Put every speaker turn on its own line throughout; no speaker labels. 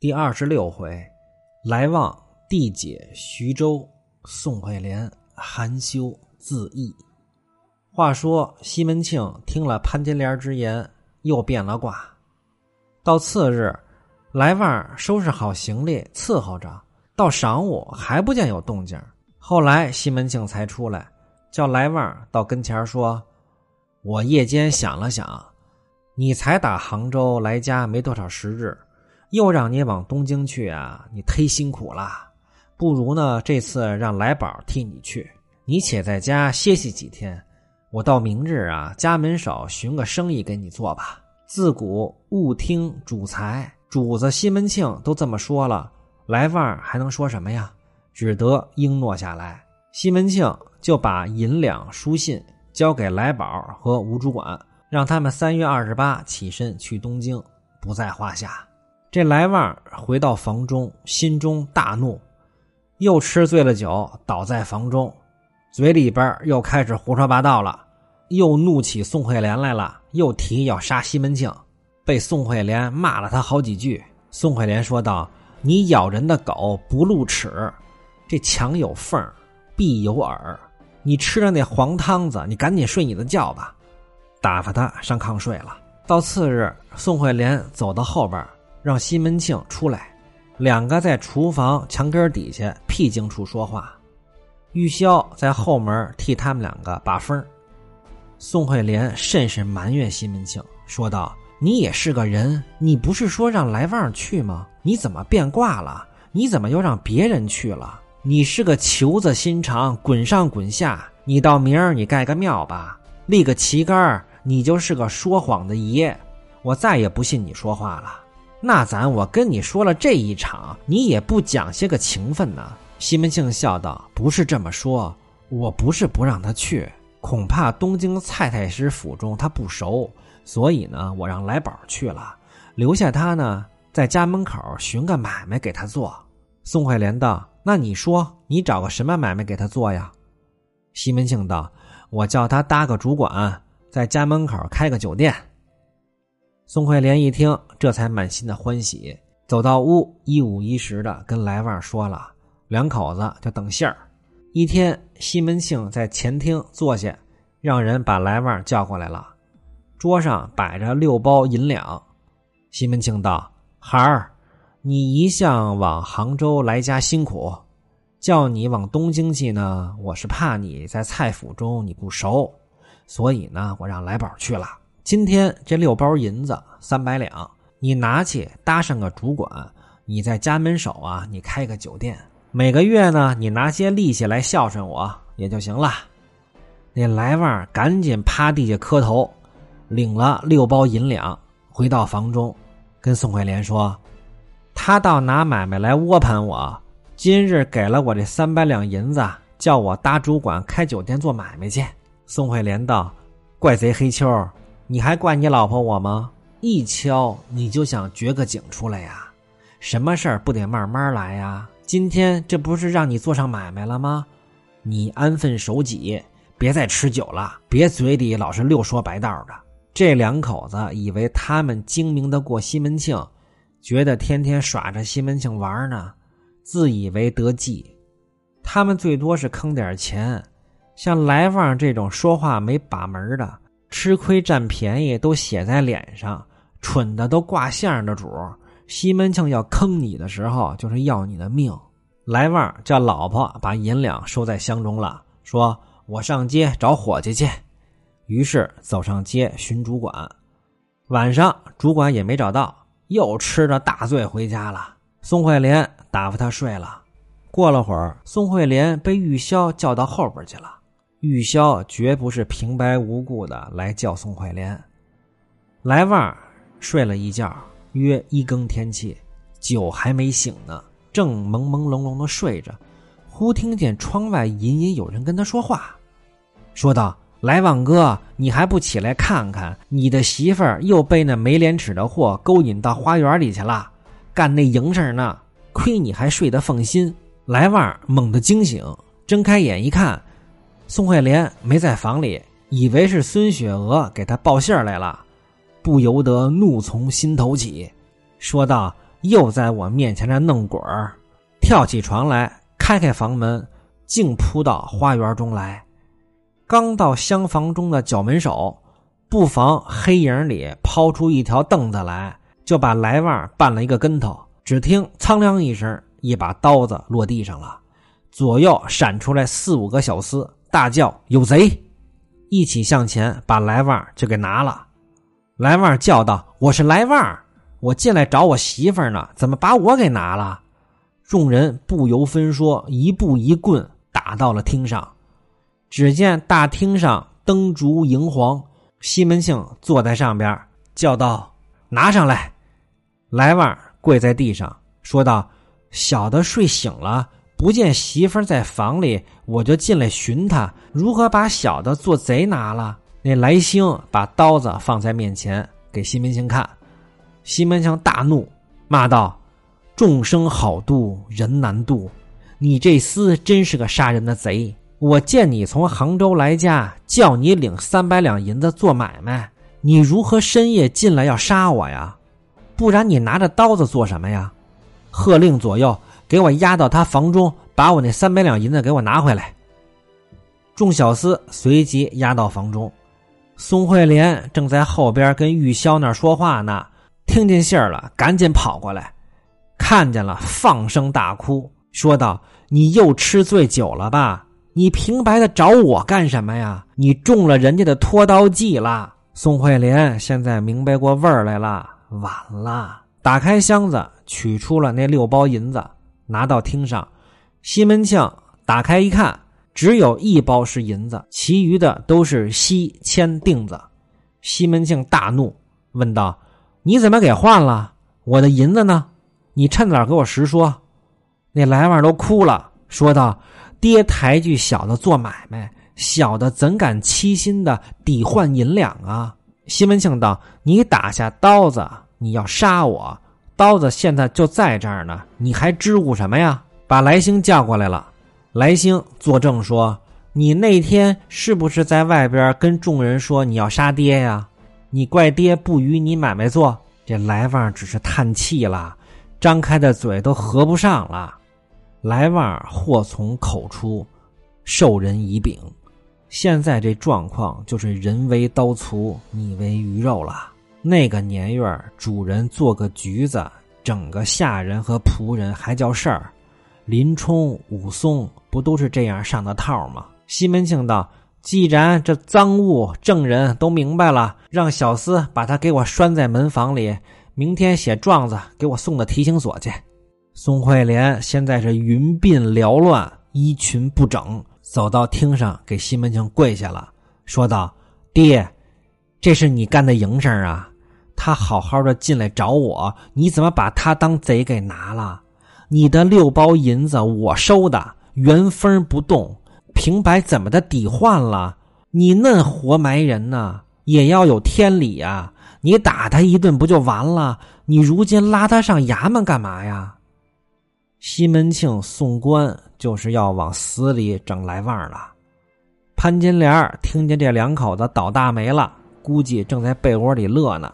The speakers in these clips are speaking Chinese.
第二十六回，来望地解徐州，宋惠莲含羞自缢。话说西门庆听了潘金莲之言，又变了卦。到次日，来旺收拾好行李伺候着，到晌午还不见有动静。后来西门庆才出来，叫来旺到跟前说：“我夜间想了想，你才打杭州来家没多少时日。”又让你往东京去啊！你忒辛苦了，不如呢这次让来宝替你去，你且在家歇息几天。我到明日啊，家门首寻个生意给你做吧。自古勿听主财，主子西门庆都这么说了，来旺还能说什么呀？只得应诺下来。西门庆就把银两书信交给来宝和吴主管，让他们三月二十八起身去东京，不在话下。这来旺回到房中，心中大怒，又吃醉了酒，倒在房中，嘴里边又开始胡说八道了，又怒起宋惠莲来了，又提要杀西门庆，被宋惠莲骂了他好几句。宋惠莲说道：“你咬人的狗不露齿，这墙有缝必有耳。你吃了那黄汤子，你赶紧睡你的觉吧。”打发他上炕睡了。到次日，宋惠莲走到后边。让西门庆出来，两个在厨房墙根底下僻静处说话。玉箫在后门替他们两个把风。宋惠莲甚是埋怨西门庆，说道：“你也是个人，你不是说让来旺去吗？你怎么变卦了？你怎么又让别人去了？你是个球子心肠，滚上滚下。你到明儿你盖个庙吧，立个旗杆你就是个说谎的爷。我再也不信你说话了。”那咱我跟你说了这一场，你也不讲些个情分呢。西门庆笑道：“不是这么说，我不是不让他去，恐怕东京蔡太师府中他不熟，所以呢，我让来宝去了，留下他呢，在家门口寻个买卖给他做。”宋惠莲道：“那你说，你找个什么买卖给他做呀？”西门庆道：“我叫他搭个主管，在家门口开个酒店。”宋惠莲一听，这才满心的欢喜，走到屋，一五一十的跟来旺说了，两口子就等信儿。一天，西门庆在前厅坐下，让人把来旺叫过来了，桌上摆着六包银两。西门庆道：“孩儿，你一向往杭州来家辛苦，叫你往东京去呢，我是怕你在蔡府中你不熟，所以呢，我让来宝去了。”今天这六包银子三百两，你拿去搭上个主管，你在家门首啊，你开个酒店，每个月呢，你拿些利息来孝顺我也就行了。那来旺赶紧趴地下磕头，领了六包银两，回到房中，跟宋惠莲说：“他倒拿买卖来窝盘我，今日给了我这三百两银子，叫我搭主管开酒店做买卖去。”宋惠莲道：“怪贼黑秋。”你还怪你老婆我吗？一敲你就想掘个井出来呀？什么事儿不得慢慢来呀？今天这不是让你做上买卖了吗？你安分守己，别再吃酒了，别嘴里老是溜说白道的。这两口子以为他们精明的过西门庆，觉得天天耍着西门庆玩呢，自以为得计。他们最多是坑点钱，像来旺这种说话没把门的。吃亏占便宜都写在脸上，蠢的都挂相的主西门庆要坑你的时候，就是要你的命。来旺叫老婆把银两收在箱中了，说：“我上街找伙计去。”于是走上街寻主管。晚上主管也没找到，又吃着大醉回家了。宋惠莲打发他睡了。过了会儿，宋惠莲被玉箫叫到后边去了。玉箫绝不是平白无故的来叫宋怀莲。来旺睡了一觉，约一更天气，酒还没醒呢，正朦朦胧胧的睡着，忽听见窗外隐隐有人跟他说话，说道：“来旺哥，你还不起来看看？你的媳妇儿又被那没廉耻的货勾引到花园里去了，干那营事呢。亏你还睡得放心。”来旺猛地惊醒，睁开眼一看。宋惠莲没在房里，以为是孙雪娥给她报信来了，不由得怒从心头起，说道：“又在我面前这弄滚儿，跳起床来，开开房门，竟扑到花园中来。刚到厢房中的角门手，不妨黑影里抛出一条凳子来，就把来旺绊了一个跟头。只听苍凉一声，一把刀子落地上了，左右闪出来四五个小厮，大叫：“有贼！”一起向前，把来旺就给拿了。来旺叫道：“我是来旺。”我进来找我媳妇呢，怎么把我给拿了？众人不由分说，一步一棍打到了厅上。只见大厅上灯烛荧黄，西门庆坐在上边，叫道：“拿上来！”来旺跪在地上，说道：“小的睡醒了，不见媳妇在房里，我就进来寻他，如何把小的做贼拿了？”那来星把刀子放在面前，给西门庆看。西门庆大怒，骂道：“众生好渡，人难渡！你这厮真是个杀人的贼！我见你从杭州来家，叫你领三百两银子做买卖，你如何深夜进来要杀我呀？不然你拿着刀子做什么呀？”喝令左右，给我押到他房中，把我那三百两银子给我拿回来。众小厮随即押到房中，宋惠莲正在后边跟玉箫那说话呢。听见信儿了，赶紧跑过来，看见了，放声大哭，说道：“你又吃醉酒了吧？你平白的找我干什么呀？你中了人家的拖刀计了。”宋惠莲现在明白过味儿来了，晚了。打开箱子，取出了那六包银子，拿到厅上。西门庆打开一看，只有一包是银子，其余的都是锡铅锭子。西门庆大怒，问道。你怎么给换了我的银子呢？你趁早给我实说。那来旺都哭了，说道：“爹抬举小的做买卖，小的怎敢欺心的抵换银两啊？”西门庆道：“你打下刀子，你要杀我，刀子现在就在这儿呢，你还支吾什么呀？”把来兴叫过来了，来兴作证说：“你那天是不是在外边跟众人说你要杀爹呀？”你怪爹不与你买卖做，这来旺只是叹气了，张开的嘴都合不上了。来旺祸从口出，受人以柄。现在这状况就是人为刀俎，你为鱼肉了。那个年月，主人做个局子，整个下人和仆人还叫事儿。林冲、武松不都是这样上的套吗？西门庆道。既然这赃物证人都明白了，让小厮把他给我拴在门房里，明天写状子给我送到提刑所去。宋惠莲现在是云鬓缭乱，衣裙不整，走到厅上给西门庆跪下了，说道：“爹，这是你干的营生啊！他好好的进来找我，你怎么把他当贼给拿了？你的六包银子我收的，原封不动。”平白怎么的抵换了？你嫩活埋人呢，也要有天理呀！你打他一顿不就完了？你如今拉他上衙门干嘛呀？西门庆送官就是要往死里整来旺了。潘金莲听见这两口子倒大霉了，估计正在被窝里乐呢。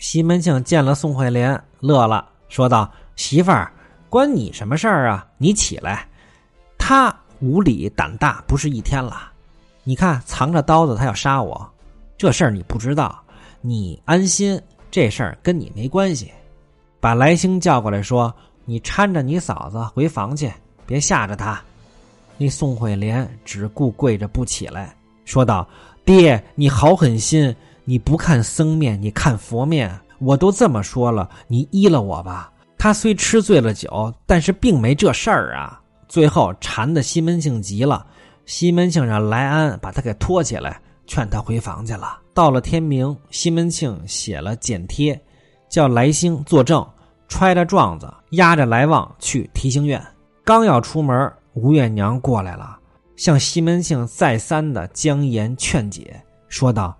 西门庆见了宋惠莲，乐了，说道：“媳妇儿，关你什么事儿啊？你起来。”他。无理胆大不是一天了，你看藏着刀子，他要杀我，这事儿你不知道，你安心，这事儿跟你没关系。把来兴叫过来，说你搀着你嫂子回房去，别吓着她。那宋惠莲只顾跪着不起来，说道：“爹，你好狠心，你不看僧面，你看佛面，我都这么说了，你依了我吧。他虽吃醉了酒，但是并没这事儿啊。”最后缠的西门庆急了，西门庆让来安把他给拖起来，劝他回房去了。到了天明，西门庆写了简贴，叫来兴作证，揣着状子，押着来旺去提刑院。刚要出门，吴月娘过来了，向西门庆再三的将言劝解，说道：“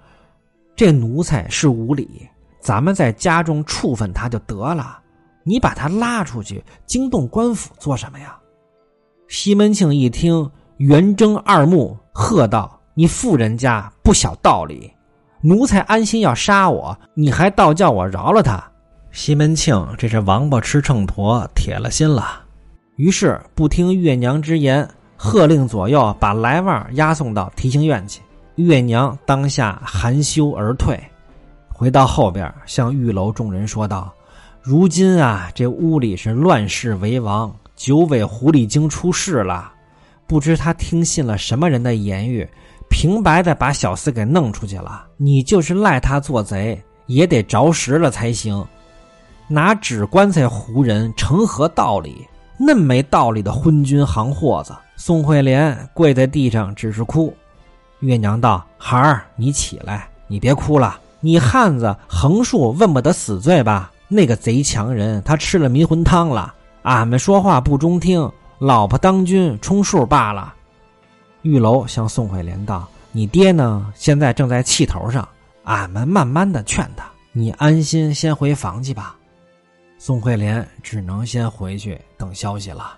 这奴才是无礼，咱们在家中处分他就得了，你把他拉出去惊动官府做什么呀？”西门庆一听，圆睁二目，喝道：“你富人家不晓道理！奴才安心要杀我，你还倒叫我饶了他！”西门庆这是王八吃秤砣，铁了心了。于是不听月娘之言，喝令左右把来旺押送到提刑院去。月娘当下含羞而退，回到后边向玉楼众人说道：“如今啊，这屋里是乱世为王，九尾狐狸精出事了。不知他听信了什么人的言语，平白的把小厮给弄出去了。你就是赖他做贼，也得着实了才行。拿纸棺材糊人，成何道理？”那没道理的昏君行货子，宋惠莲跪在地上，只是哭。月娘道：“孩儿，你起来，你别哭了。你汉子横竖问不得死罪吧？那个贼强人，他吃了迷魂汤了。俺们说话不中听，老婆当军充数罢了。”玉楼向宋惠莲道：“你爹呢？现在正在气头上，俺们慢慢的劝他。你安心先回房去吧。”宋惠莲只能先回去等消息了。